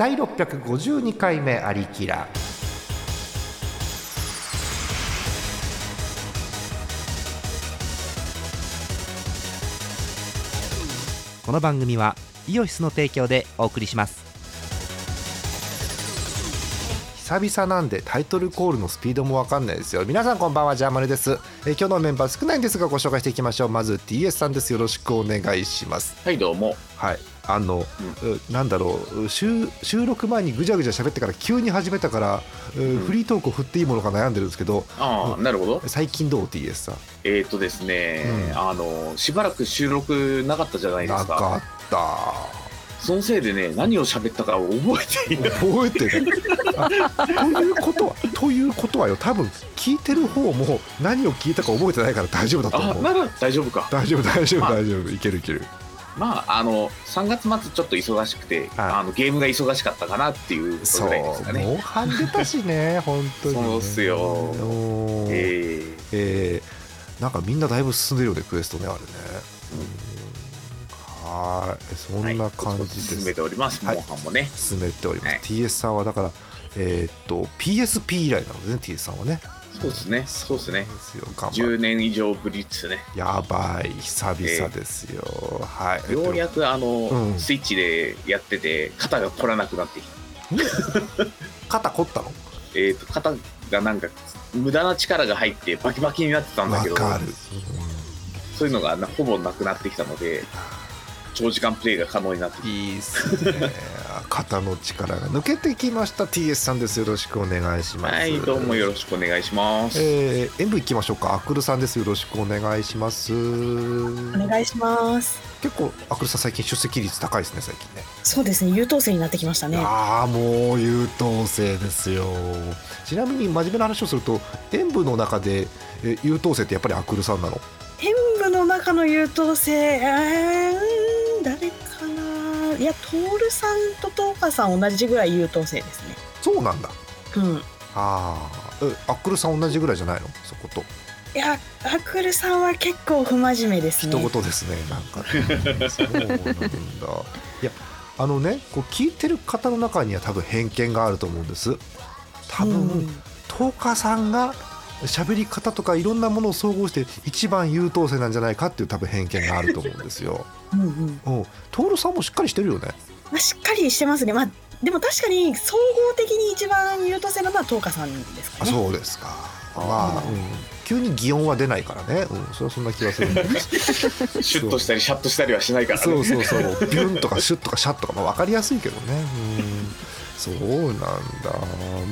第652回目アリキラこの番組はイオシスの提供でお送りします。久々なんでタイトルコールのスピードもわかんないですよ。皆さんこんばんはジャーマネです、えー今日のメンバー少ないんですがご紹介していきましょう。まず TS さんです。よろしくお願いします。はいどうも。はいあの、うなんだろう収収録前にぐじゃぐじゃ喋ってから急に始めたから、うフリートークを振っていいものか悩んでるんですけどああなるほど。最近どう？TS さん。えっ、ー、とですね、うん。あのしばらく収録なかったじゃないですか。なかった。そのせいでね何を喋ったか覚えていない。覚えてるあということはということはよ。多分聞いてる方も何を聞いたか覚えてないから大丈夫だと思う。あなら大丈夫か。大丈夫大丈夫まあ。大丈夫。いけるいけるまああの3月末ちょっと忙しくて、はい。あのゲームが忙しかったかなっていうぐらいですかね。モンハン出たしね 本当にね。そうっすよ。おー。ええ。ーなんかみんなだいぶ進んでるよねクエストねあれね。うん。はーい。そーんな感じはい。進めですております、はい。モンハンもね。進めております、はい。TS さんはだからえーっと PSP 以来なのでね TS さんはねそうですね。そうですね。ですよ。頑張10る年以上ぶりですね。やばい。久々ですよ、はい。えっとようやくあの、うん。スイッチでやってて肩が凝らなくなってきた。肩凝ったの？えー、と肩がなんか無駄な力が入ってバキバキになってたんだけどそういうのがなほぼなくなってきたので長時間プレイが可能になってきいいっすね。肩の力が抜けてきました。TS さんです。よろしくお願いします。たはいどうもよろしくお願いします、えー、演舞行きましょうか。アクルさんです。よろしくお願いします。お願いします。結構アクルさん最近出席率高いですね最近ね。そうですね、優等生になってきましたね。ああもう優等生ですよ。ちなみに真面目な話をすると演舞の中でえ優等生ってやっぱりアクルさんなの？演舞の中の優等生、えー、誰かな？いや、トールさんとトーカさん同じぐらい優等生ですね。そうなんだうん。ああえアクルさん同じぐらいじゃないの？そこといや、アクルさんは結構不真面目です一ね。言ですねなんかねそうなんだいやあのねこう聞いてる方の中には多分偏見があると思うんです多分、うんトーカさんが喋り方とかいろんなものを総合して一番優等生なんじゃないかっていう多分偏見があると思うんですよ。うんうん。うん、トールさんもしっかりしてるよね。まあ、しっかりしてますね。まあ、でも確かに総合的に一番優等生なのはトーカさんですかあね。そうですか。まあ、うん、急に擬音は出ないからね。うん、それはそんな気がするんだけど。シュッとしたりシャッとしたりはしないからねそうそうそう。ビュンとかシュッとかシャッとかまあ分かりやすいけどね。うん。そうなんだ。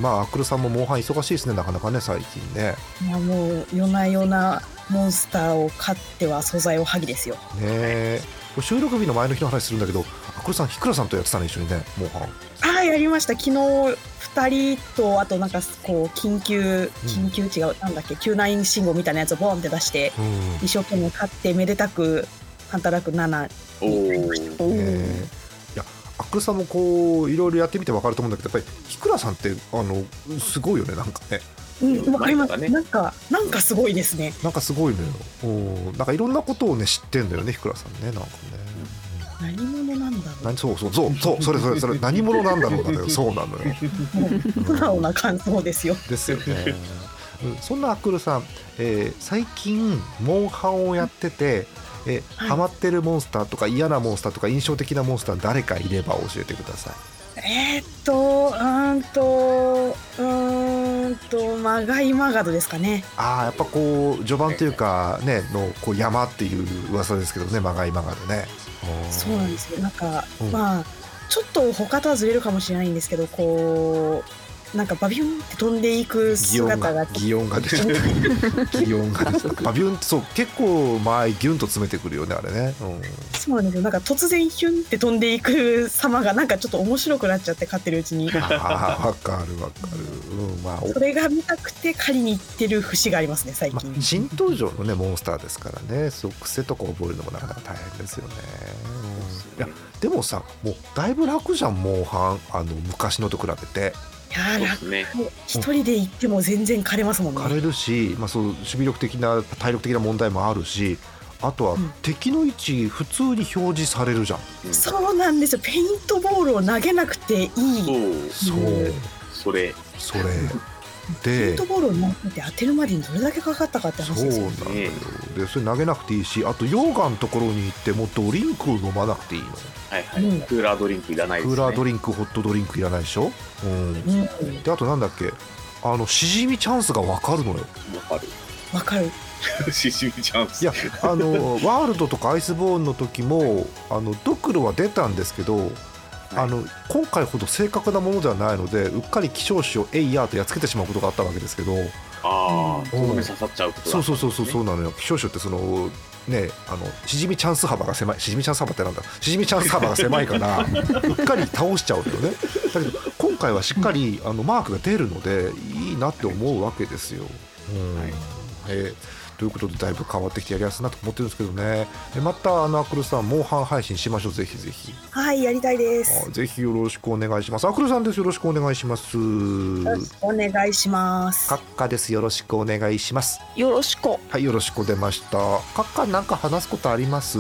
まあアクルさんもモンハン忙しいですね。なかなかね最近ね。まあ、もう夜な夜なモンスターを飼っては素材を剥ぎですよ。ねえ。収録日の前の日の話するんだけど、アクルさん、ひくらさんとやってたね一緒にね、モンハン。ああやりました昨日2人とあとなんかこう緊急緊急違う、なんだっけ救難信号みたいなやつをボンって出してうん。一生懸命勝ってめでたくハンタラク7おになりましたおおーえーいやアクルさんもこういろいろやってみて分かると思うんだけどやっぱりひくらさんってあのすごいよねなんかね。うんわかります、なん。かねなんかなんかすごいですね。なんかすごいのよ。おなんかいろんなことをね知ってんだよねひくらさんねなんかね。何者なんだろ何そうそうそうそうそれそれそれ何者なんだろうなよ そうなのよ。うもう素直な感想ですよ。ですよね、うん、そんなアクルさん、えー最近モンハンをやっててえーはい。ハマってるモンスターとか嫌なモンスターとか印象的なモンスター誰かいれば教えてください。えー、っとうーんとうーんとマガイマガドですかね。ああやっぱこう序盤というかねのこう山っていう噂ですけどねまがいまがでね。そうなんですよ。なんか、うん。まあちょっと他とはずれるかもしれないんですけどこうなんかバビュンって飛んでいく姿が。が擬音が出てきた擬音が出てきたバビュンってそう結構前ギュンと詰めてくるよねあれね、うん、そうなんですよ。なんか突然ヒュンって飛んでいく様がなんかちょっと面白くなっちゃって飼ってるうちに。あーわかるわかる、うん、まあおそれが見たくて狩りに行ってる節がありますね最ま近、あ、新登場のねモンスターですからね。そう癖とか覚えるのもなかなか大変ですよね、うん、いやでもさもうだいぶ楽じゃんモンハン。あの昔のと比べて。いやーね一人で行っても全然狩れますもんね。枯れるし、まあ、そう守備力的な体力的な問題もあるしあとはうん。敵の位置普通に表示されるじゃん、うん。そうなんですよ。ペイントボールを投げなくていい。そう。そう。うんそれ。それ。ペイントボールを投げて当てるまでにどれだけかかったかってそう話ですよ。なんだよ。でそれ投げなくていいしあと溶岩のところに行ってもうドリンクを飲まなくていいのはいはい、うん。クーラードリンクいらないですね。クーラードリンクホットドリンクいらないでしょ、うん、うん。であとなんだっけ？あのしじみチャンスが分かるのよ。わかわかるる。しじみチャンス。いやあのワールドとかアイスボーンの時もあのドクロは出たんですけどあの今回ほど正確なものではないのでうっかり希少種をエイヤーとやっつけてしまうことがあったわけですけど。ああうん。刺さっちゃうことそうそうそうそうそううなのよ。希少種ってそのねあのしじみチャンス幅が狭い。しじみチャンス幅ってなんだ？しじみチャンス幅が狭いから うっかり倒しちゃうのよね。だけど今回はしっかりあのマークが出るのでいいなって思うわけですよ。うん。はい。えーということでだいぶ変わってきてやりやすいなと思ってるんですけどね。えまたあのアクルさんモンハン配信しましょう。ぜひぜひ。はいやりたいです。あぜひよろしくお願いします。アクルさんです。よろしくお願いします。よろしくお願いします。カッカです。よろしくお願いします。よろしく。はいよろしく出ましたカッカなんか話すことあります？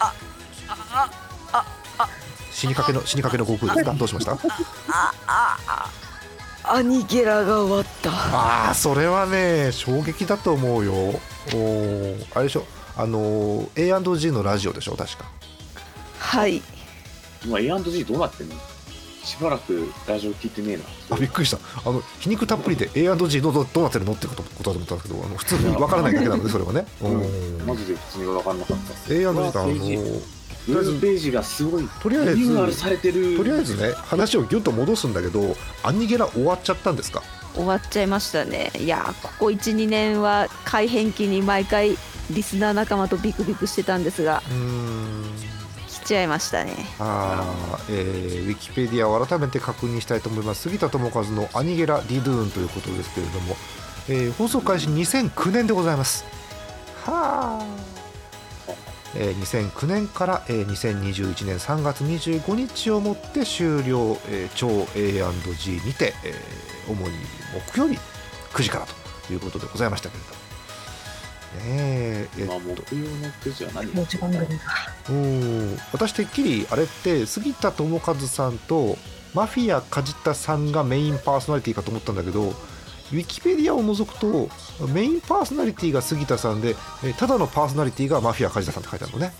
ああ死にかけの死にかけの悟空ですか？どうしました？あああアニゲラが終わった。ああそれはね衝撃だと思うよ。おーあれでしょ？あのー A&G のラジオでしょ確か。はい。今 A&G どうなってんの？しばらくラジオ聞いてねえな。あびっくりした。あの皮肉たっぷりで A&G どうどうどうなってるのってことことだと思ったんですけどあの普通にわからないだけなのでそれはね。うん。マジで普通に分かんなかった。A&G だあのウェブページがすごいとりあえずリニューアルされてる。とりあえずね話をギュッと戻すんだけどアニゲラ終わっちゃったんですか？終わっちゃいましたね。いやここ12年は改変期に毎回リスナー仲間とビクビクしてたんですがうーん。来ちゃいましたね。あーえーウィキペディアを改めて確認したいと思います。杉田智和の「アニゲラ・リドゥーン」ということですけれども、えー放送開始2009年でございます。はあ、えー2009年から、えー2021年3月25日をもって終了、えー超 A&G にて、えー主に木曜日9時からということでございましたけれども。ねええっと。まあ木曜の9時は何持ち番組がうん私てっきりあれって杉田智和さんとマフィア梶田さんがメインパーソナリティかと思ったんだけどウィキペディアを除くとメインパーソナリティが杉田さんでえただのパーソナリティがマフィア梶田さんって書いてあるのね、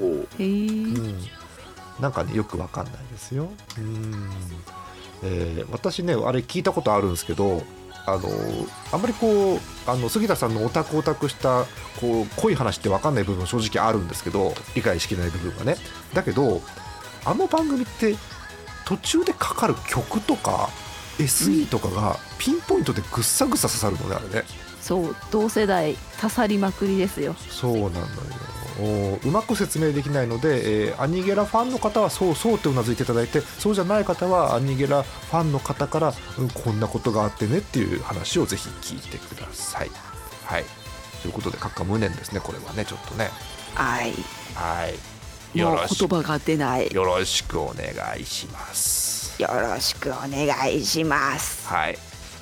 もうへえうん。うん、なんかねよくわかんないですよ、うん。えー私ねあれ聞いたことあるんですけどあのあんまりこうあの杉田さんのオタクオタクしたこう濃い話って分かんない部分正直あるんですけど理解しきれない部分がね。だけどあの番組って途中でかかる曲とか SE とかがピンポイントでぐっさぐっさ刺さるのねあれね。そう同世代刺さりまくりですよ。そうなんだよ。おうまく説明できないので、えーアニゲラファンの方はそうそうってうなずいていただいてそうじゃない方はアニゲラファンの方から、うんこんなことがあってねっていう話をぜひ聞いてください。はい。ということで閣下無念ですねこれはねちょっとね。はい。はい言葉が出ない。よろしくお願いします。よろしくお願いします。はい。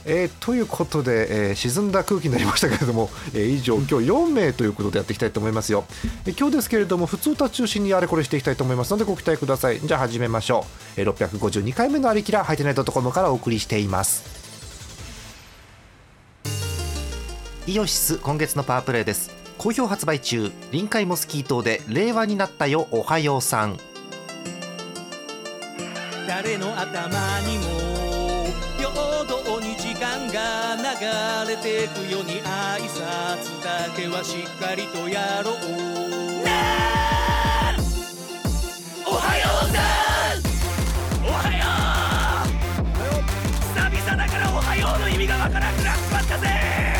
えーということで、えー沈んだ空気になりましたけれども、えー以上今日4名ということでやっていきたいと思いますよ、えー今日ですけれども普通歌中心にあれこれしていきたいと思いますのでご期待ください。じゃあ始めましょう、えー652回目のありきらハイテナイトコムからお送りしています。イオシス今月のパワープレイです好評発売中臨海モスキー島で令和になったよおはようさん。誰の頭にも平等に時間が流れてくように挨拶だけはしっかりとやろう。おはようさん。おはよう。久々だからおはようの意味がわからなくなっちまったぜ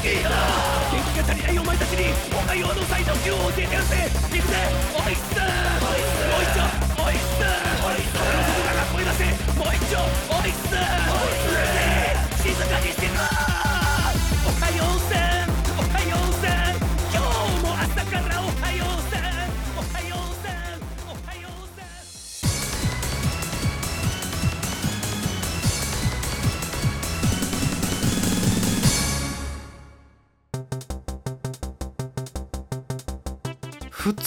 のスキーだ元気が足りないお前たちにおはようの最上級を教えてやるぜ行くぜおいっすおいっしょおいっす腹の底から声出せもう一丁おいっす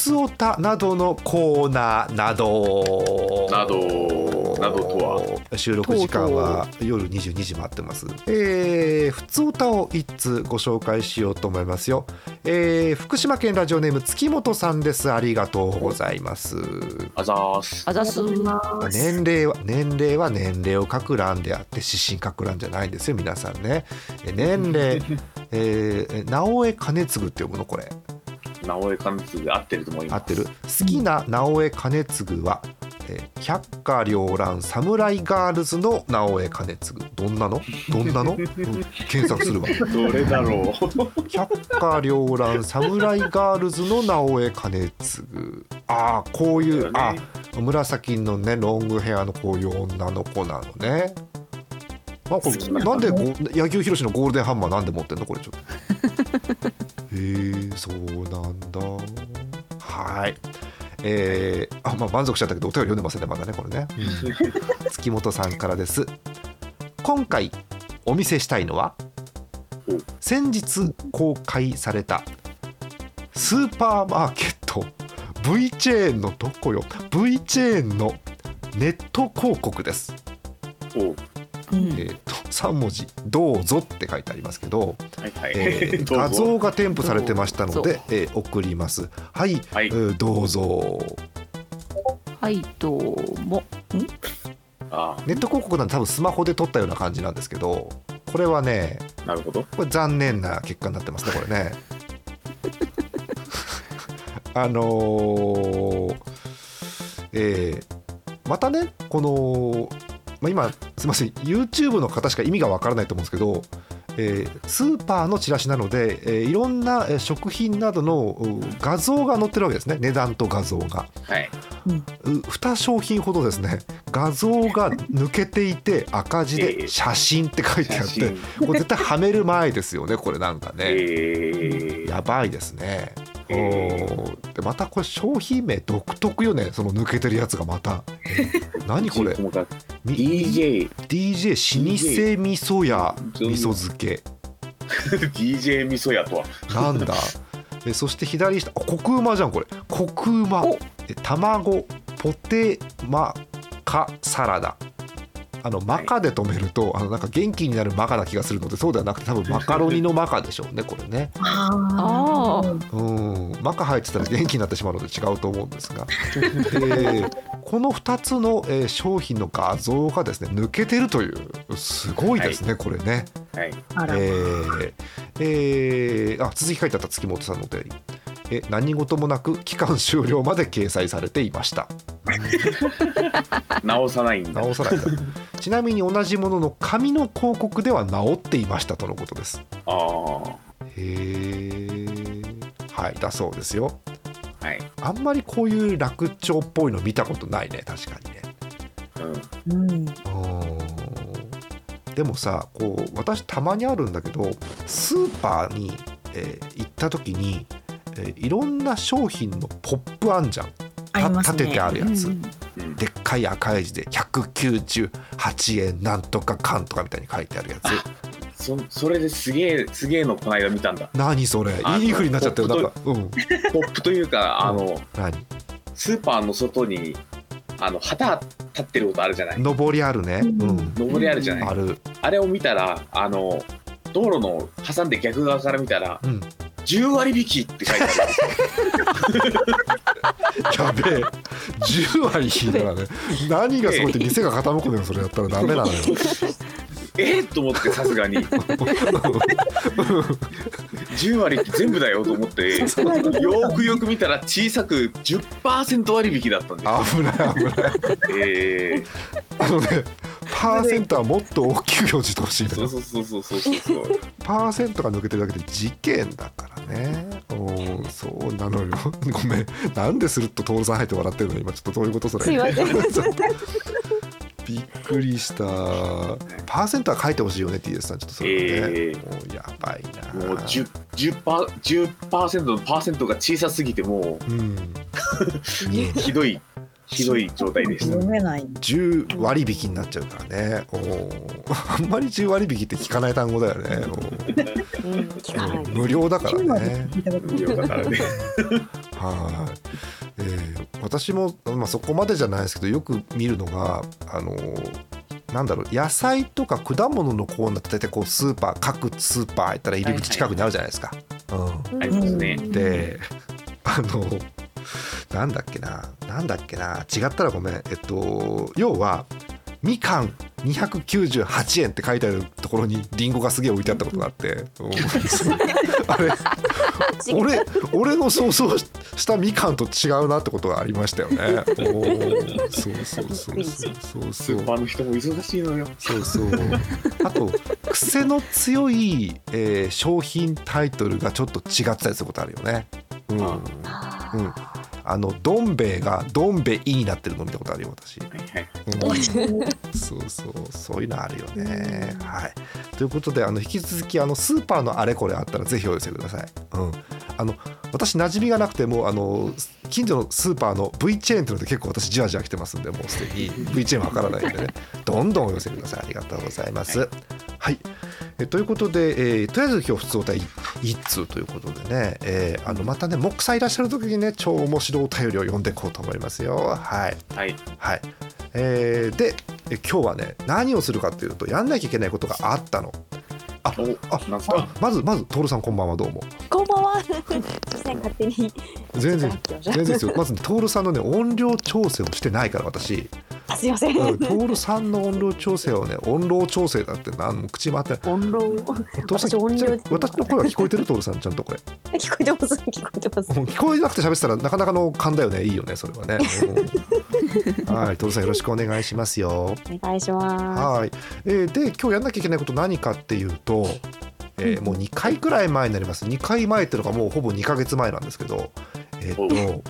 つおたなどのコーナーなど。などなどとは？収録時間は夜22時回ってます。えー、ふつおたを一通ご紹介しようと思いますよ。えー、福島県ラジオネーム月本さんです。ありがとうございます。あざーす。あざす。年齢は年齢は年齢を書く欄であって指針書く欄じゃないんですよ皆さんね。え年齢えー、直江兼続って読むの？これ直江兼続が合ってると思います。合ってる？好きな直江兼続は、えー百花繚乱サムライガールズの直江兼続どんなの？どんなの、う ん検索するわ。どれだろう？百花繚乱サムライガールズの直江兼続ああこういう、あ紫のねロングヘアのこういう女の子なのね。あこれなんでこう柳生博のゴールデンハンマーなんで持ってんの？これちょっとへえそうなんだ。はい。えー、あまあ満足しちゃったけどお便り読んでませんねまだねこれね、うん。月本さんからです。今回お見せしたいのは先日公開されたスーパーマーケット V チェーンのどこよ？V チェーンのネット広告です、えーと3文字「どうぞ」って書いてありますけど、はいはい、えー 画像が添付されてましたので、えー送ります。はい、はい。えーどうぞ。はいどうも。あネット広告なんて多分スマホで撮ったような感じなんですけどこれはねあなるほど。これ残念な結果になってますねこれね。あのーえーまたねこの、まあ、今すいません。YouTube の方しか意味がわからないと思うんですけど、えースーパーのチラシなので、えーいろんなえー食品などのう画像が載ってるわけですね。値段と画像が。はい。う2商品ほどですね。画像が抜けていて赤字えでえ写真って書いてあって。これ絶対はめる前ですよねこれなんかね、えー、やばいですね、でまたこれ商品名独特よね。その抜けてるやつがまた。何これ？DJ、DJ 老舗味噌屋味噌漬け。DJ 味噌屋とは。なんだ。えそして左下あコクうまじゃんこれ。コクうま。卵ポテマカサラダあのマカで止めると、あのなんか元気になるマカな気がするのでそうではなくて多分マカロニのマカでしょうねこれね。あうん。マカ入ってたら元気になってしまうので違うと思うんですが、えーこの2つの、えー商品の画像がですね抜けてるというすごいですね、これね。はい。えーえーあ続き書いてあった月本さんのお便りえ何事もなく期間終了まで掲載されていました 直さないんだ。直さないんだちなみに同じものの紙の広告では直っていましたとのことですああ。へえはいだそうですよはい。あんまりこういう楽長っぽいの見たことないね確かにねうん。うん、うーんでもさこう私たまにあるんだけどスーパーに、えー行った時に、えーいろんな商品のポップあんじゃん。ありますね。立ててあるやつ、うんうん。でっかい赤い字で198円なんとかかんとかみたいに書いてあるやつ。そそれですげえすげえのこの間見たんだ。何それ？あいいふうになっちゃったよ。ポッなんかうん。ポップというかあの何？スーパーの外にあの旗立ってることあるじゃない？上りあるね。うん。うん上りあるじゃない？ある。あれを見たらあの道路の挟んで逆側から見たらうん10割引きって書いてある やべえ。10割引いたらね何がすごいって店が傾くのよそれやったらダメなのよ。えー、と思ってさすがに。10割全部だよと思ってよーくよく見たら小さく10%割引だったんですよ。危ない危ない。えー、あのねパーセントはもっと大きく表示してほしいのそうそうそうそうそうそう。パーセントが抜けてるだけで事件だからね。うんそうなのよ。ごめん。なんでするっと徹さん入って笑ってるの今ちょっとどういうことそれ。すいません。びっくりした。パーセントは書いてほしいよね TS さん。ちょっとそれはね、えもうやばいな。もう 10%, 10%, 10のパーセントが小さすぎてもう。ん。う ひどいひどい状態でした。読めない。10割引になっちゃうからね。あんまり10割引きって聞かない単語だよね。うん。無料だからね。無料だからね。はい、えー私も、まあ、そこまでじゃないですけどよく見るのがあのーなんだろう野菜とか果物のコーナーって大体こうスーパー各スーパー行ったら入り口近くにあるじゃないですか。うんありますね。であのなんだっけななんだっけな違ったらごめん。えっと要はみかん298円って書いてあるところにリンゴがすげえ置いてあったことがあって。うんあれ 俺俺の想像したみかんと違うなってことがありましたよね。そうそうそうそうそうスそう。ーパーの人も忙しいのよ。そうそう。あと癖の強い、えー商品タイトルがちょっと違ってたりすることあるよね。うん、うん、あのどん兵衛がどん兵衛になってるの見たことあるよ私。はいはい。うん。そうそう。そういうのあるよね。はい、ということであの引き続きあのスーパーのあれこれあったらぜひお寄せください。うん、あの私馴染みがなくてもあの近所のスーパーの V チェーンっていうので結構私じわじわ来てますんでもうすでに。V チェーンわからないんでね。どんどんお寄せください。ありがとうございます。はい、えということで、えーとりあえず今日普通お便り一通ということでね、えーあのまたねモックさんいらっしゃる時にね超面白いお便りを読んでいこうと思いますよ。はい。はいはい。えーでえ今日はね何をするかっていうとやんなきゃいけないことがあったの。あおああまずまず徹さんこんばんはどうも。こんばんは。勝手に。全然全然ですよ。まずね徹さんのね音量調整をしてないから私。あすいません。うん徹さんの音量調整をね音量調整だってなんも口回って。音量徹さん私音量私の声は聞こえてる徹さんちゃんとこれ。聞こえてます聞こえてます。うん聞こえなくて喋ってたらなかなかの勘だよねいいよねそれはね。うんはい徹さんよろしくお願いしますよ。お願いしまはい、えーで今日やんなきゃいけないこと何かっていうと、えーもう2回くらい前になります2回前っていうのがもうほぼ2ヶ月前なんですけどえっ、と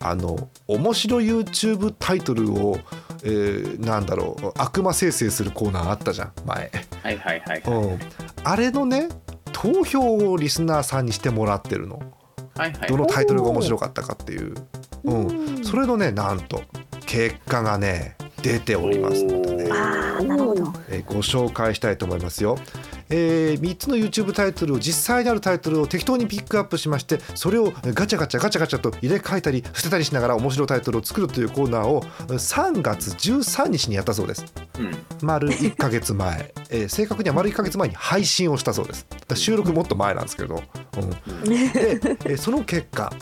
あの面白 YouTube タイトルを、えーなんだろう。悪魔生成するコーナーあったじゃん前、はいはいはいうん、あれのね投票をリスナーさんにしてもらってるの。はいはい。どのタイトルが面白かったかっていう、うん、うん。それのねなんと結果がね出ておりますのでねなるほど。えーご紹介したいと思いますよ。え3つの YouTube タイトルを実際にあるタイトルを適当にピックアップしましてそれをガチャガチャガチャガチャと入れ替えたり捨てたりしながら面白いタイトルを作るというコーナーを3月13日にやったそうです。うん。丸1ヶ月前、えー正確には丸1ヶ月前に配信をしたそうです。収録もっと前なんですけど、うん、で、えーその結果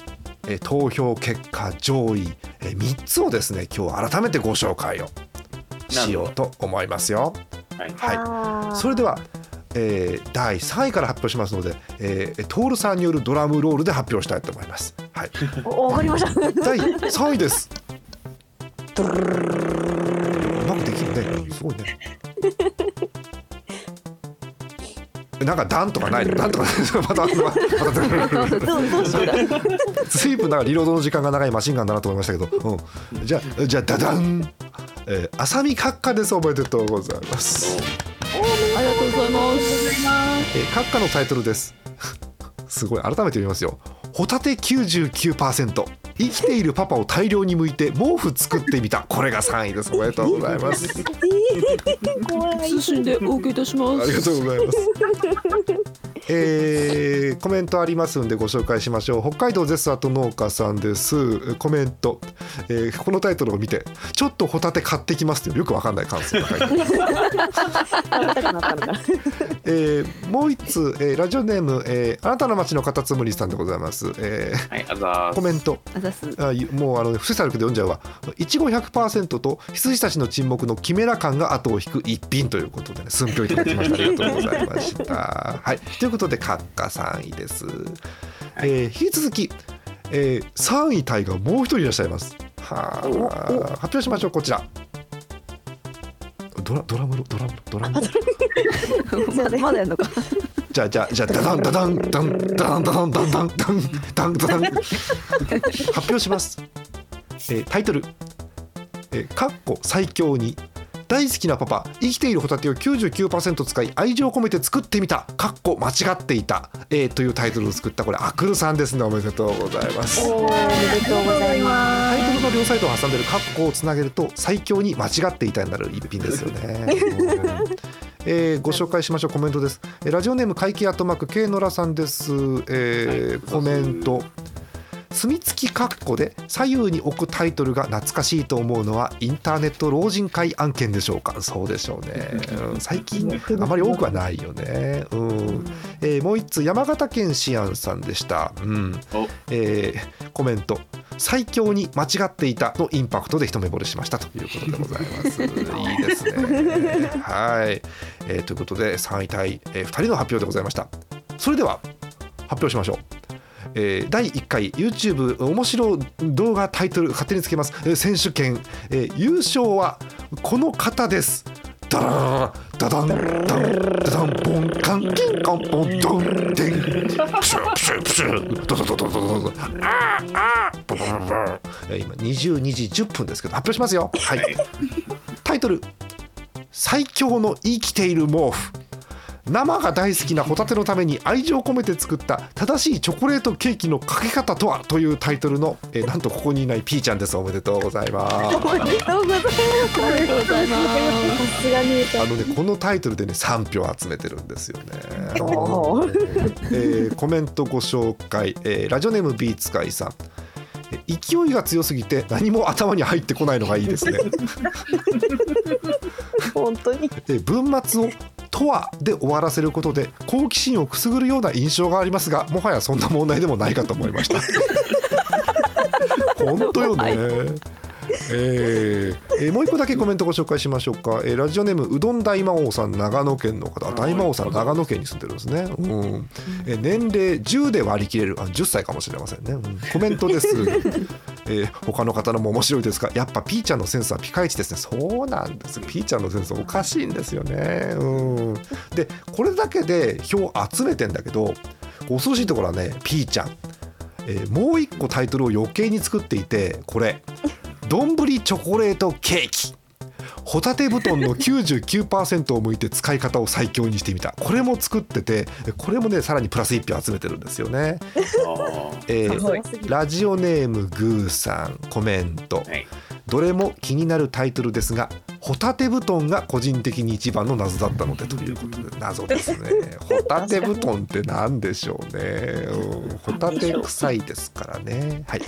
えー投票結果上位、え3つをですね今日改めてご紹介をしようと思いますよ。はいそれでは、えー第3位から発表しますので、えー、トールさんによるドラムロールで発表したいと思います。はい、おわかりました。第3位です。うまくできるね。すごいね。なんか段とかないの？段とか またまたまたどうどうしようか。随分なんかリロードの時間が長いマシンガンだなと思いましたけど、うん、じゃあじゃあダダン、えー、浅見閣下ですおめでとうございます。ありがとうございます。えー閣下のタイトルですすごい改めて読みますよホタテ99%生きているパパを大量に剥いて毛布作ってみた。これが3位です。おめでとうございます。怖い通信でお受けいたします。ありがとうございます。えーコメントありますんでご紹介しましょう。北海道ゼスアと農家さんです。コメント、えーこのタイトルを見てちょっとホタテ買ってきますっていうよくわかんない感想が書いてえーもう一つ、えーラジオネーム、えーあなたの街のカタツムリさんでございます、えーはい、あざコメントす。あゆもうあの不正作で読んじゃうわ。いちご100%と羊たちの沈黙のキメラ感が後を引く一品ということでね寸評いただきました。ありがとうございました。はい。ということで閣下3位です、えー引き続き、えー、3位タイがもう一人いらっしゃいます。はあ発表しましょうこちら。ドラドラムロドラムロドラム。ロま だまだやんのかじゃあじゃあじゃあダダンダダンダンダダンダダンダンダンダンダンダダン発表します、えータイトル「えーかっこ最強に大好きなパパ生きているホタテを99%使い愛情込めて作ってみたかっこ間違っていた」えーというタイトルを作ったこれアクルさんですねおめでとうございますおめでとうございますタイトルの両サイドを挟んでるカッコをつなげると最強に間違っていたになる一品ですよね。うんえーご紹介しましょう。コメントです。えーラジオネーム会計アットマーク K ノラさんです。えーコメント。墨付きカッコで左右に置くタイトルが懐かしいと思うのはインターネット老人会案件でしょうか？そうでしょうね、うん。最近あまり多くはないよね、うん。えーもう一つ山形県シアンさんでした、うん。お。えーコメント最強に間違っていたのインパクトで一目惚れしましたということでございます。いいですね。はい、えーということで3位タイ、え2人の発表でございました。それでは発表しましょう。えー第1回 YouTube 面白動画タイトル勝手につけます、えー選手権、えー優勝はこの方です。ダラーダダンダンダダンポンカンキンカンポンドンデンプシュプシュプシュドドドドドドドあーあーブブブブえー今22時10分ですけど発表しますよ。はい。タイトル。最強の生きている毛布。生が大好きなホタテのために愛情を込めて作った正しいチョコレートケーキのかけ方とはというタイトルの、えーなんとここにいないピーちゃんですおめでとうございますおめでとうございますありがとうございますさすがにあのねこのタイトルでね3票集めてるんですよね。おえーコメントご紹介、えーラジオネームビーツカイさん。え勢いが強すぎて何も頭に入ってこないのがいいですね。本当にえー文末を「とは」で終わらせることで好奇心をくすぐるような印象がありますがもはやそんな問題でもないかと思いました。本当よね。えーえーもう一個だけコメントご紹介しましょうか、えーラジオネームうどん大魔王さん長野県の方。あ大魔王さん長野県に住んでるんですね、うん。えー年齢10で割り切れる。あ10歳かもしれませんね、うん。コメントです、えー他の方のも面白いですがやっぱピーちゃんのセンスはピカイチですね。そうなんです。ピーちゃんのセンスおかしいんですよね、うん、でこれだけで票集めてんだけど恐ろしいところはねピーちゃん。えーもう一個タイトルを余計に作っていてこれ「どんぶりチョコレートケーキ」ホタテ布団の99%を向いて使い方を最強にしてみた。これも作っててこれもねさらにプラス1票集めてるんですよね、えーラジオネームグーさんコメント、はい。どれも気になるタイトルですがホタテ布団が個人的に一番の謎だったのでということで謎ですね。ホタテ布団って何でしょうね、うん、ホタテ臭いですからね。はい。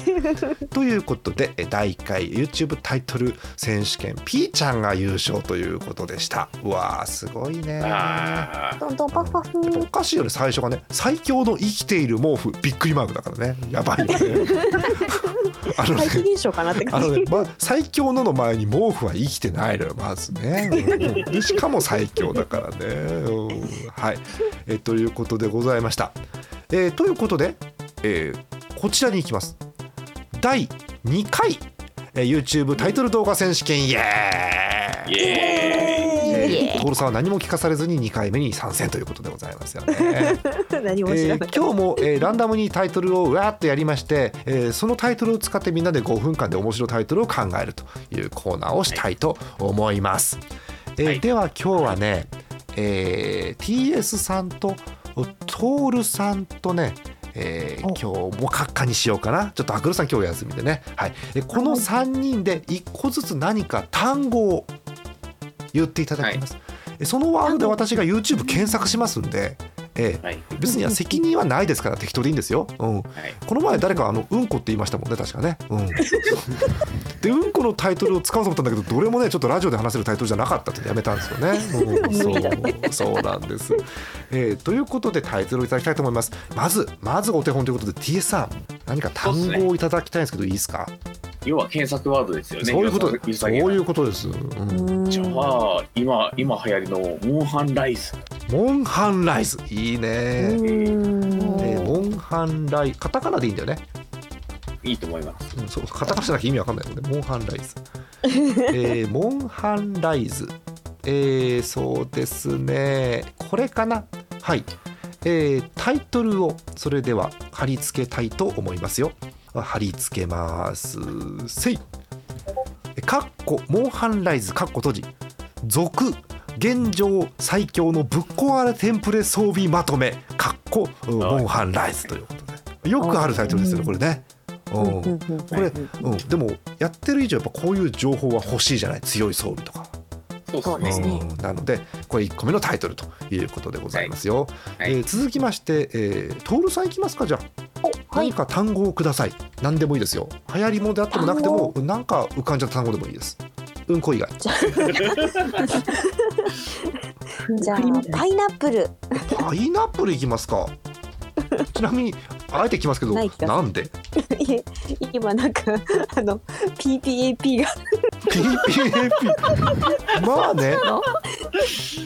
ということでえ第1回 YouTube タイトル選手権ピーちゃんが優勝ということでした。うわーすごいね。あどんどんパフパフ。おかしいよね最初がね最強の生きている毛布びっくりマークだからね。やばいよねあのね怪奇現象かなってあ感じ。のね、ま、最強のの前に毛布は生きてないのよまずね、うん。しかも最強だからね、うん。はい。えということでございました、えーということで、えーこちらに行きます。第2回、えー YouTube タイトル動画選手権イエーイ。ーイエえー、トールさんは何も聞かされずに2回目に参戦ということでございますよね。何も知えーらない今日も、えーランダムにタイトルをうわーっとやりまして、えーそのタイトルを使ってみんなで5分間で面白いタイトルを考えるというコーナーをしたいと思います。えーはい。では今日はね、えー TS さんとトールさんとね、えー今日もカッカにしようかな。ちょっとアクルさん今日休みでね、はい、えこの3人で1個ずつ何か単語を言っていただきます、えそのワードで私が YouTube 検索しますんで、えーはい。別には責任はないですから適当でいいんですよ、うん、はい。この前誰かあのうんこって言いましたもんね確かね。うん、でうんこのタイトルを使おうと思ったんだけどどれもねちょっとラジオで話せるタイトルじゃなかったってやめたんですよね。うん。そうそうなんです、えーということでタイトルをいただきたいと思います。まずまずお手本ということで TS さん何か単語をいただきたいんですけどいいですか？要は検索ワードですよね。そういうことゆそういうことです。うんじゃあ今今流行りのモンハンライズモンハンライズいいね。えうん。ーモンハンライカタカナでいいんだよね。いいと思います。うん、そうカタカナじゃなきゃ意味わかんないもんね。モンハンライズ、えーモンハンライズえーそうですね。これかな？はい、えータイトルをそれでは貼り付けたいと思いますよ。貼り付けます。せいかっこモンハンライズかっこ閉じ。続現状最強のぶっ壊れテンプレ装備まとめ。かっこうんモンハンライズということで。よくあるタイトルですよねこれね。うん。これ、うん、でもやってる以上やっぱこういう情報は欲しいじゃない強い装備とか、そうそうですね。うん。なのでこれ1個目のタイトルということでございますよ、はい。えー続きまして、えー、トールさんいきますかじゃあ。はい何か単語をください。何でもいいですよ。流行りもであってもなくてもなんか浮かんじゃった単語でもいいです。うんこ以外。じゃあ。パイナップル。パイナップルいきますか。ちなみにあえてきますけどなんで？いえ今なんかあの PPAP が。PPAP まあね。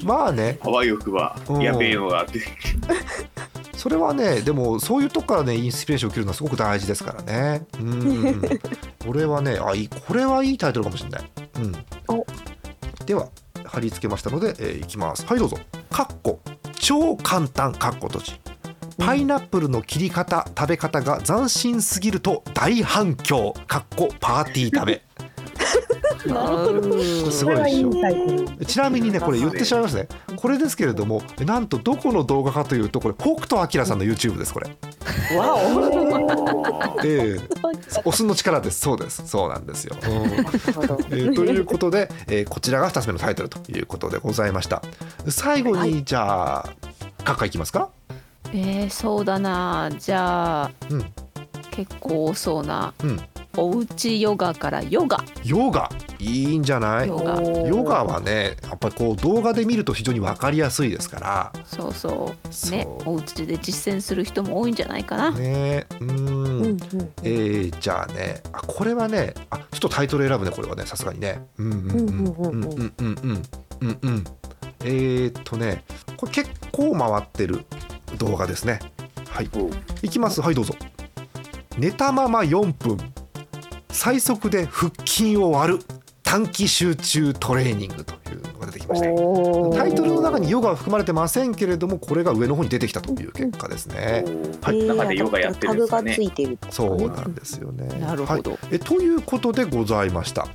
まあね。あわよくばうん。やべえのがあってそれはねでもそういうとこからねインスピレーションを切るのはすごく大事ですからね。うん。これはねあいいこれはいいタイトルかもしれない、うん。お、では貼り付けましたので、えーいきます。はいどうぞ。かっこ超簡単。かっこ閉じ。パイナップルの切り方食べ方が斬新すぎると大反響。かっこパーティー食べ すごいでしょ。ちなみにねこれ言ってしまいますね。これですけれどもなんとどこの動画かというとこれ北斗晶さんの YouTube ですこれ。わええ。お酢の力です。そうです。そうなんですよ、うんえーということで、えーこちらが2つ目のタイトルということでございました。最後に、じゃあカッカいきますか？えー、そうだな。じゃあうん。結構多そうな、うんおうちヨガからヨガ。ヨガ？いいんじゃない？ヨガ。ヨガはねやっぱりこう動画で見ると非常に分かりやすいですから。そうそう。ねそう。おうちで実践する人も多いんじゃないかな、ね。うん。えーじゃあねあこれはねあちょっとタイトル選ぶねこれはねさすがにね。うんうんうんうん。うんうんうんうん。うんえー、っとねこれ結構回ってる動画ですね。はい。おいきます。はいどうぞ。寝たまま4分最速で腹筋を割る短期集中トレーニングというのが出てきましたおー。タイトルの中にヨガは含まれてませんけれどもこれが上の方に出てきたという結果ですね。はい。えー中でヨガやってるんですかね。タグがついてるとかそうなんですよね。なるほど、はい、えということでございました。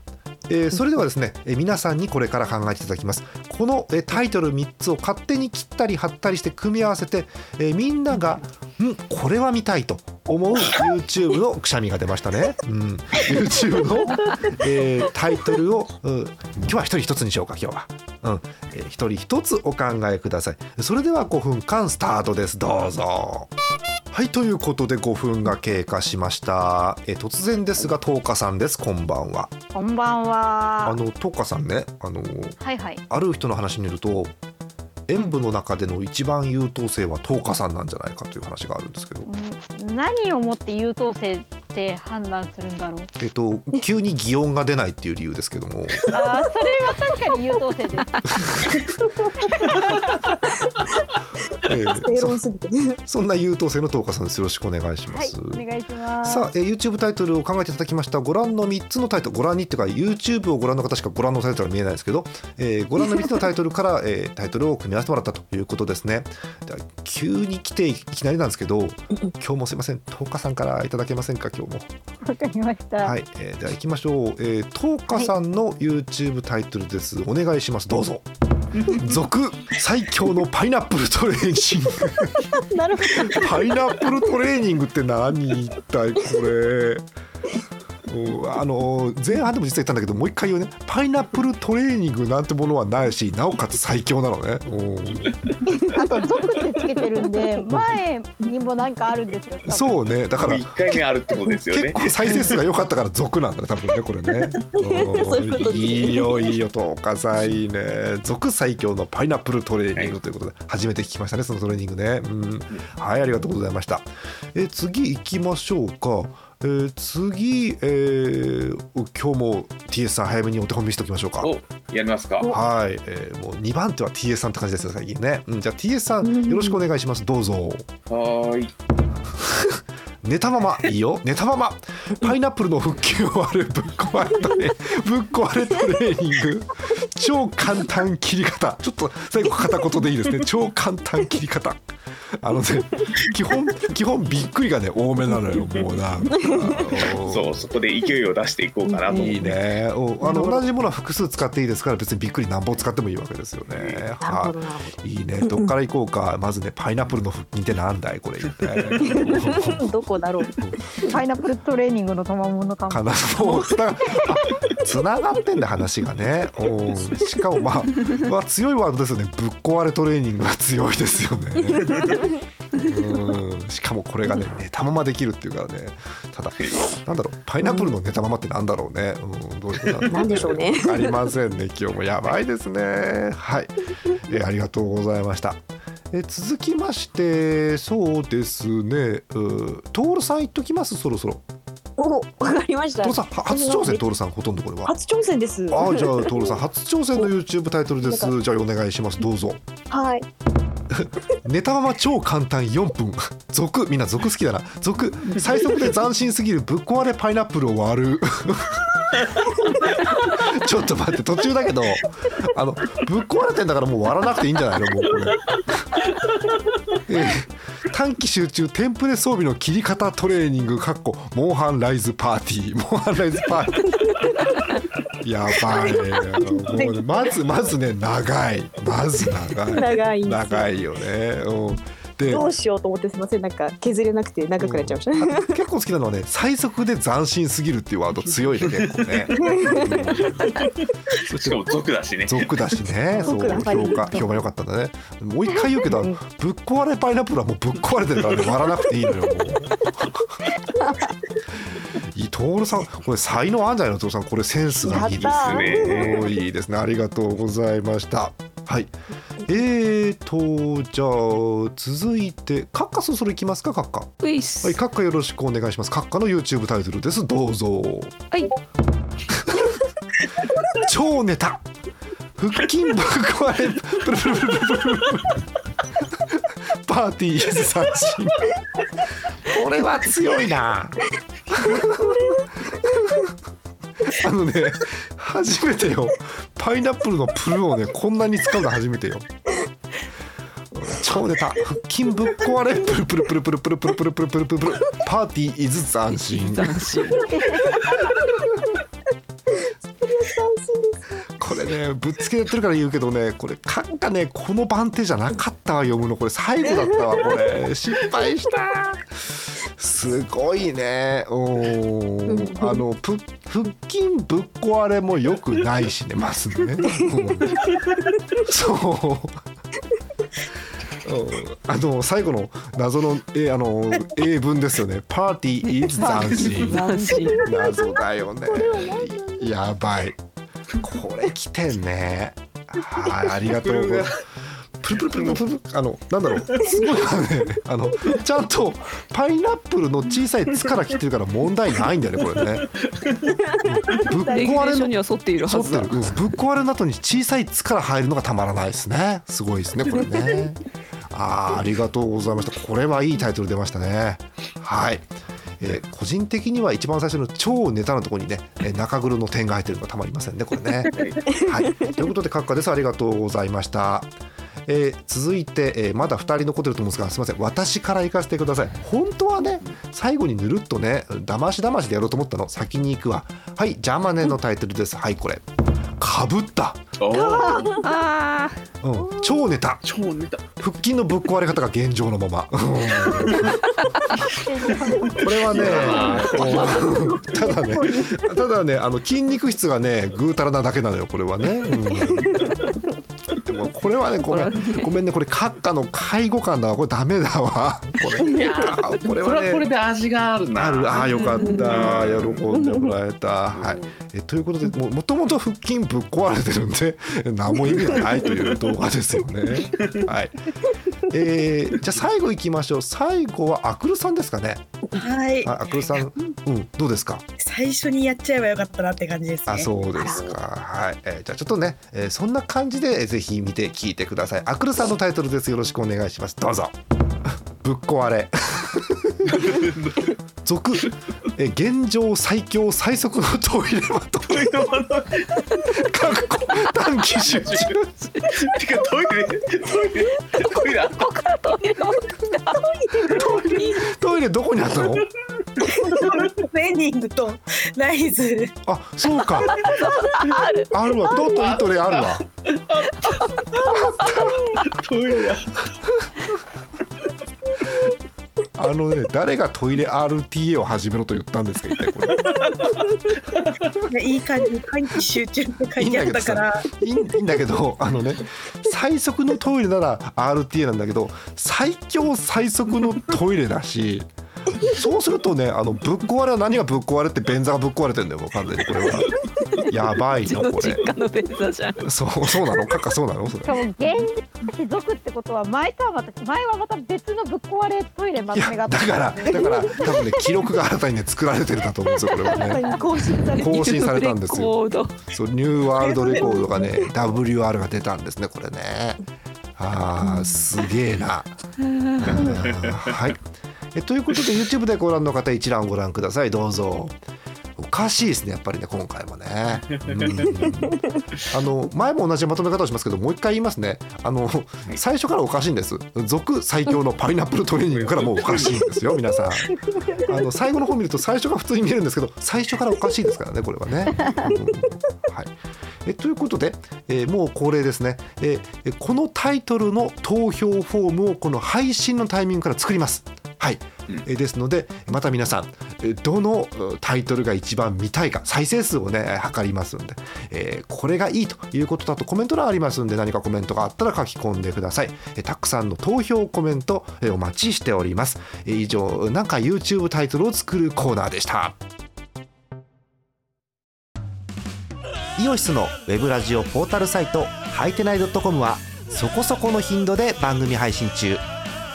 えーそれではですね、え皆さんにこれから考えていただきます。このえタイトル3つを勝手に切ったり貼ったりして組み合わせて、えーみんなが「んこれは見たい」と思う YouTube のくしゃみが出ましたね、うん、YouTube の、えータイトルを、うん。今日は一人一つにしようか今日は、うん。えー一人一つお考えください。それでは5分間スタートです。どうぞ。はいということで5分が経過しました。え突然ですがトーカさんです。こんばんは。こんばんは。あのトーカさんね。あのはいはい。ある人の話によると演舞の中での一番優等生はトーカさんなんじゃないかという話があるんですけど。うん何をもって優等生って判断するんだろう。えっと急に擬音が出ないっていう理由ですけども。あーそれは確かに優等生です。えー そそんな優等生のトーカさんです。よろしくお願いしまはいす、、お願いします。さあ、えー YouTube タイトルを考えていただきました。ご覧の3つのタイトル。ご覧にっていうか YouTube をご覧の方しかご覧のタイトルは見えないですけど、えーご覧の3つのタイトルから、えータイトルを組み合わせてもらったということですね。急に来ていきなりなんですけど 今日もすいません。トーカさんからいただけませんか？今日も。わかりました。はい、えーでは行きましょう、えー、トーカさんの YouTube タイトルです。お願いします。どうぞ。続最強のパイナップルトレーニング。なるほ パイナップルトレーニングって何一体これ。うんあの前半でも実は言ったんだけどもう一回言うね。パイナップルトレーニングなんてものはないしなおかつ最強なのね。うんどあと「族」ってつけてるんで前にもなんかあるんですよそうね。だから1回目あるってことですよね。結構再生数が良かったから族なんだね多分ねこれね。いいいよいいよとかさいいね。族最強のパイナップルトレーニングということで初めて聞きましたねそのトレーニングね。うん。はいありがとうございました。え次行きましょうかえー次、えー今日も TS さん早めにお手本見せておきましょうか。おやりますか？はい、えーもう2番手は TS さんって感じですよ最近ね、うん、じゃあ TS さんよろしくお願いします。どうぞ。はーい。寝たまま。いいよ。寝たまま。パイナップルの腹筋を割るぶっ壊れトレ ぶっ壊れトレーニング。超簡単切り方。ちょっと最後片言でいいですね。超簡単切り方あのね基本基本びっくりがね多めなのよもうなんか。そうそこで勢いを出していこうかなと。思っていいね。おあの同じものは複数使っていいですから別にびっくり何本使ってもいいわけですよね。はいいいね。どっから行こうか。まずねパイナップルの腹筋ってなんだいこれ。一 体ど どこだろう。パイナップルトレーニングの賜物かも。かな。もうつながってんだ話がね。おしかもまあ、まあ、強いワードですよね。ぶっ壊れトレーニングが強いですよね。うん。しかもこれがね寝たままできるっていうからね。ただなんだろう。パイナップルの寝たままってなんだろうね、うん、どういうことなんでしょうね。ありませんね今日も。やばいですね。はい、えーありがとうございました。えー続きましてそうですね。うトールさん言っときますそろそろおわかりました。さんは初挑戦トールさんほとんどこれは。初挑戦です。ああじゃあトールさん初挑戦の YouTube タイトルです。じゃあお願いします。どうぞ。はい寝たまま超簡単4分。続みんな続好きだな。続最速で斬新すぎるぶっ壊れパイナップルを割る。ちょっと待って途中だけどあのぶっ壊れてんだからもう割らなくていいんじゃないの？もうこれ、えー短期集中テンプレ装備の切り方トレーニングかっこモンハンライズパーティー。モンハンライズパーティー。やばい もうねまずまずね長い。まず長い。長い長いよね。うん、でどうしようと思ってすみません。なんか削れなくて長くなっちゃいました、あ結構好きなのはね最速で斬新すぎるっていうワード強いね結構ね。そししてかも族だしね。族だしね。そう評価評判良かったんだね。もう一回言うけどぶっ壊れパイナップルはもうぶっ壊れてるからね割らなくていいのよもう。伊藤さんこれ才能あんじゃないの伊藤さん？これセンスがいいですね。いいですね。ありがとうございました。はい。えーとじゃあ続いてカッカそろそろいきますか？カッカ。ウィスはいカッカよろしくお願いします。カッカの YouTube タイトルです。どうぞ。はい。超ネタ。腹筋ぶっ壊。れプルプルプルプルプルプルパーティーイズ三振これは強いな。あのね初めてよ。パイナップルのプルをねこんなに使うの初めてよ。超ネタ。腹筋ぶっ壊れ。プルプルプルプルプルプルプルプルプル。プルプルパーティーイズ斬新斬新これねぶっつけやってるから言うけどねこれカッカねこの番手じゃなかったわ読むの。これ最後だったわこれ。失敗した。すごいね。うんあのぷ腹筋ぶっ壊れもよくないしねまずね、う んそう。うんあの最後の謎のえあの英文ですよね。パーティー is。斬新謎だよね。やばい。これ来てんね。はい、ありがとうございます。プルプルプルプル。プルあのなんだろう。すごい。わねあのちゃんとパイナップルの小さい「つ」から切ってるから問題ないんだよねこれね。ぶっレギュ壊れションには沿っているは沿ってる、ずだ。うん、ぶっ壊れの後に小さい「つ」から入るのがたまらないですね。すごいですねこれね。あーありがとうございました。これはいいタイトル出ましたね。はい、えー個人的には一番最初の超ネタのところにねえー中黒の点が入ってるのがたまりませんねこれね。はい。ということで閣下です。ありがとうございましたえー続いて、えーまだ2人残ってると思うんですがすみません。私から行かせてください。本当はね最後にぬるっとねだましだましでやろうと思ったの。先に行くわ。はいジャマネのタイトルです。はいこれ。かぶった。おー。あうん、超ネタ。超ネタ。腹筋のぶっ壊れ方が現状のまま。これはねうんただねただねあの筋肉質がねぐうたらなだけなのよこれはね、うんでもこれはねごめん。ごめんね。これ閣下の介護官だわ。これダメだわ。これいやこれはこれはこれねで味があるな。ある。ああよかった。喜んでもらえた。はい。えということでももともと腹筋ぶっ壊れてるんで何も意味がないという動画ですよね。はいえー、じゃあ最後いきましょう。最後はアクルさんですかね。はい。あアクルさん。うんどうですか？最初にやっちゃえばよかったなって感じですね。あそうですか。はい、えーじゃあちょっとね、えーそんな感じでえーぜひ見て聞いてください。アクルさんのタイトルです。よろしくお願いします。どうぞ。ぶっ壊れ 続えー現状最強最速のトイレはトイレ。かっこ短期集中。てかトイレトイレ。トイレあったトイレトイレどこにあったの？トレーニングとライズあそうかあるわドットイトレあるわトイレあのね誰がトイレ RTA を始めろと言ったんですか一体これ。いい感じに短期集中って書いてあったから。いいんだけどあのね最速のトイレなら RTA なんだけど最強最速のトイレだしそうするとねあのぶっ壊れは何がぶっ壊れって便座がぶっ壊れてんだよもう完全にこれは。やばいのこれ。の実家の便座じゃん。そうそうなの？カッカそうなの？それしかも現地族ってことは前とはまた前はまた別のぶっ壊れトイレまいとめがあった。やだからだから多分ね記録が新たにね作られてるんだと思うんですよこれはね。更新されて更新されたんですよ。コードそうニューワールドレコードがね WR が出たんですねこれね。あーすげえな。う んはいえということで YouTube でご覧の方一覧をご覧ください。どうぞ。おかしいですねやっぱりね今回もね、うん。あの前も同じまとめ方をしますけどもう一回言いますね。あの最初からおかしいんです。続最強のパイナップルトレーニングからもうおかしいんですよ皆さん。あの最後の方見ると最初が普通に見えるんですけど最初からおかしいですからねこれはね、うん。はい。えということで、えーもう恒例ですね、えーえこのタイトルの投票フォームをこの配信のタイミングから作ります。はい、うん。えーですのでまた皆さんえーどのうタイトルが一番見たいか再生数をね測りますんで、えーこれがいいということだとコメント欄ありますんで何かコメントがあったら書き込んでください、えーたくさんの投票コメント、えーお待ちしております、えー以上なんか YouTube タイトルを作るコーナーでした。イオシスのウェブラジオポータルサイトはいてない .com はそこそこの頻度で番組配信中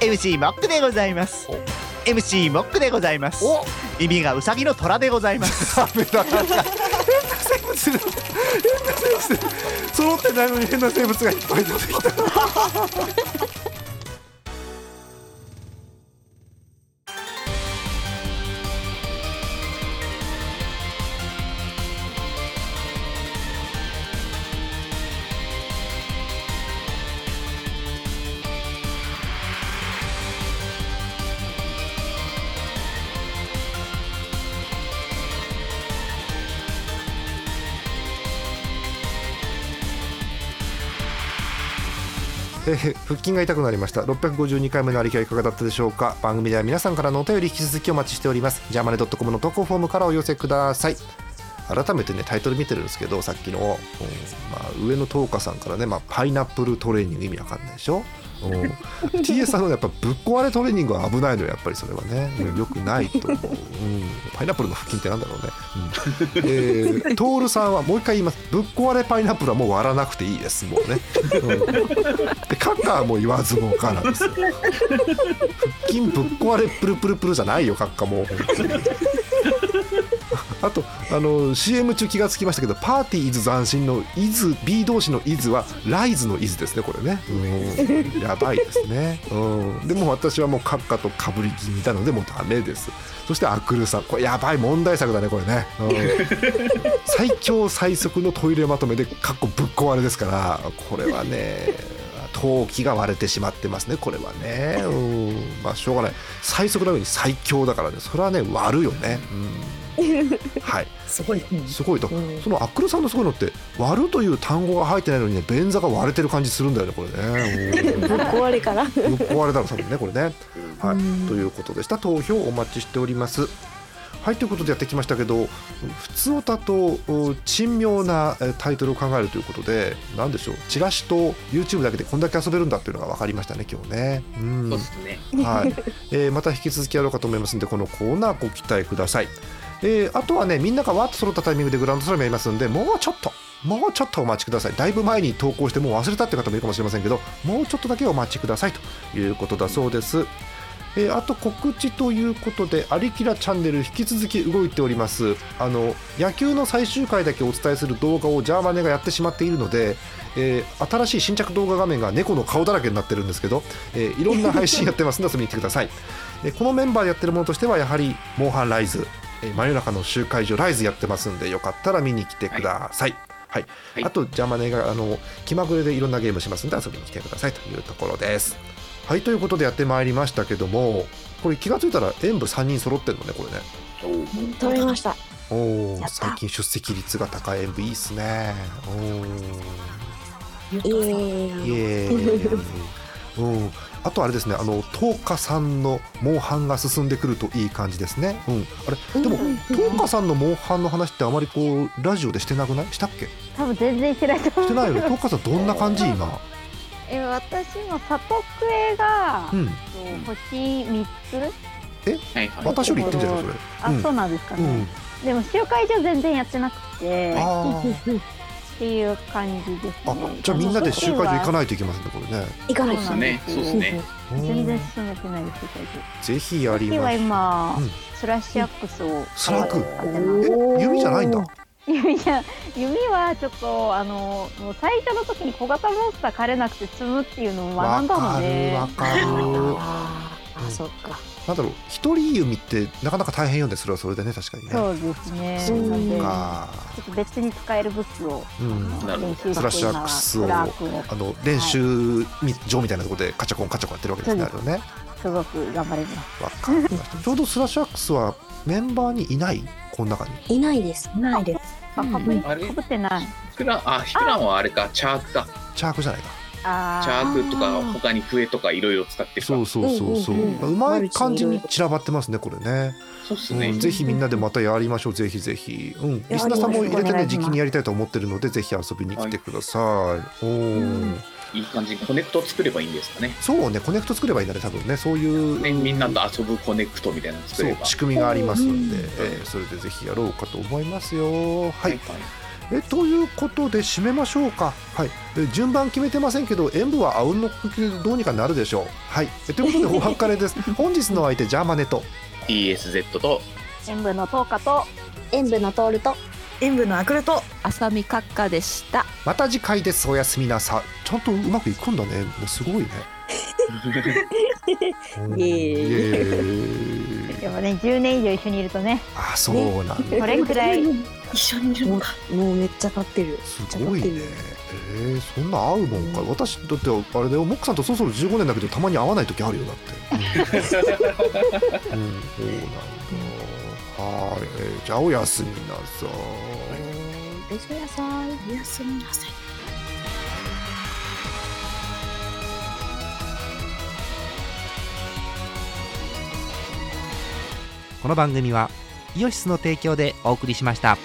MC モックでございます。MC モックでございます。お。耳がウサギの虎でございます。変な生物。揃ってないのに変な生物がいっぱい出てきたえ ー腹筋が痛くなりました。652回目のありきはいかがだったでしょうか。番組では皆さんからのお便り引き続きお待ちしております。ジャーマネドットコムの投稿フォームからお寄せください。改めてねタイトル見てるんですけどさっきの、うんまあ、上野東花さんからね、まあ、パイナップルトレーニング意味わかんないでしょ、TS さんのやっぱぶっ壊れトレーニングは危ないのよやっぱりそれはね、うん、よくないと思う、うん、パイナップルの腹筋ってなんだろうね、うん。えー、トールさんはもう一回言いますぶっ壊れパイナップルはもう割らなくていいですもうね、うん、でカッカーはもう言わずもがなですよ。腹筋ぶっ壊れプルプルプルじゃないよカッカも。う本当にあとあの CM 中気がつきましたけどパーティーイズ斬新のイズ B 同士のイズはライズのイズですねこれね。うん。やばいですね。うん。でも私はもうカッカとかぶり気味なのでもうダメです。そしてアクルさん。これやばい。問題作だねこれね、うん。最強最速のトイレまとめでカッコぶっ壊れですからこれはね陶器が割れてしまってますねこれはね。うん。まあしょうがない。最速なのに最強だからね。それはね割るよね。うん。はい。すごい、うんすごいと、うん。そのアックルさんのすごいのって割るという単語が入ってないのにね便座が割れてる感じするんだよねこれね。う んぶっ壊れから。ぶっ壊れたの多分ねこれね。はい、ということでした。投票お待ちしております。はいということでやってきましたけど普通歌とお珍妙なえータイトルを考えるということで何でしょう。チラシと YouTube だけでこんだけ遊べるんだっていうのが分かりましたね今日ね。うん。そうですね。はい、えーまた引き続きやろうかと思いますのでこのコーナーご期待ください、えーあとはねみんながわっと揃ったタイミングでグランドスラムやりますんでもうちょっともうちょっとお待ちください。だいぶ前に投稿してもう忘れたって方もいるかもしれませんけどもうちょっとだけお待ちくださいということだそうです。えーあと告知ということで「アリキラチャンネル」引き続き動いております。あの野球の最終回だけお伝えする動画をジャーマネがやってしまっているので、えー新しい新着動画画面が猫の顔だらけになってるんですけど、えーいろんな配信やってますので遊びに来てください、えこのメンバーでやってるものとしてはやはり「モンハンライズ」えー真夜中の集会所ライズやってますんでよかったら見に来てください、はい。はい。あとジャーマネがあの気まぐれでいろんなゲームしますんで遊びに来てくださいというところです。はいということでやってまいりましたけどもこれ気がついたら演舞3人揃ってるのねこれね。取れました。おお最近出席率が高い。演舞いいっすね。おイエおーイ。イエーイ。うんあとあれですねあの東花さんのモンハンが進んでくるといい感じですね。うん。あれでも東花さんのモンハンの話ってあまりこうラジオでしてなくない？したっけ？多分全然してないと思う。してないよね。東花さんどんな感じ？今。え私の里クエが、うん。星三つ？はいはい。私より言ってんじゃないそれ。あ、うん。そうなんですかね、うん。でも集会所全然やってなくて。あーっていう感じですね。あじゃあみんなで集会所行かないといけませんねこれね。行かないですそうですね。全然進めてないです集会所ぜひやりましょう今、うん。スラッシュアックスをスラック？え弓じゃないんだ。弓じゃ弓はちょっとあのもう最初の時に小型モンスター狩れなくて積むっていうのを学んだので。わかるわかる あそっか。なんだろう一人弓ってなかなか大変よねそれはそれでね確かにね。そうですね。そうなんでちょかっと別に使えるブツをうん。なるほど練習スラッシュアックスをあの練習場みたいなところでカチャコンカチャコンやってるわけですねあね。す。ごく頑張れます。わかりました。ちょうどスラッシュアックスはメンバーにいない？この中に。いないです。ないです。あかぶってない。ヒクランあヒクランはあれか。チャークか。チャークじゃないか。あチャークとか他に笛とかいろいろ使ってるかそうそうそうそう。うんうんうんうまい感じに散らばってますねこれね。そうっすね。うん、ぜひみんなでまたやりましょう。ぜひぜひ、うん、リスナーさんも入れてね時期にやりたいと思ってるのでぜひ遊びに来てください、おー。いい感じにコネクト作ればいいんですかね。そうねコネクト作ればいいんだね多分ね。そういう、ねみんなと遊ぶコネクトみたいなの作そう仕組みがありますんで、ん。えーそれでぜひやろうかと思いますよ。はい、はいえということで締めましょうか。はい。え順番決めてませんけど演舞はあうんの呼吸でどうにかなるでしょう。はい。えということでお別れです。本日の相手ジャーマネと。TSZ と。塩分の10日と。塩分の通ると。塩分のアクルト。浅見閣下でした。また次回です。おやすみなさい。ちゃんとうまくいくんだね。すごいね。う んイエーイ。イエーイ。でもね10年以上一緒にいるとね。あそうなんだ。これくらい一緒にいるのか。もうめっちゃ立ってる。すごいねえー、そんな合うもんか私だってあれだよモックさんとそろそろ15年だけどたまに会わない時あるよだってうん、うん、そうなんだはい、えーじゃあおやすみなさいおやすみなさい。おやすみなさい。この番組はイオシスの提供でお送りしました。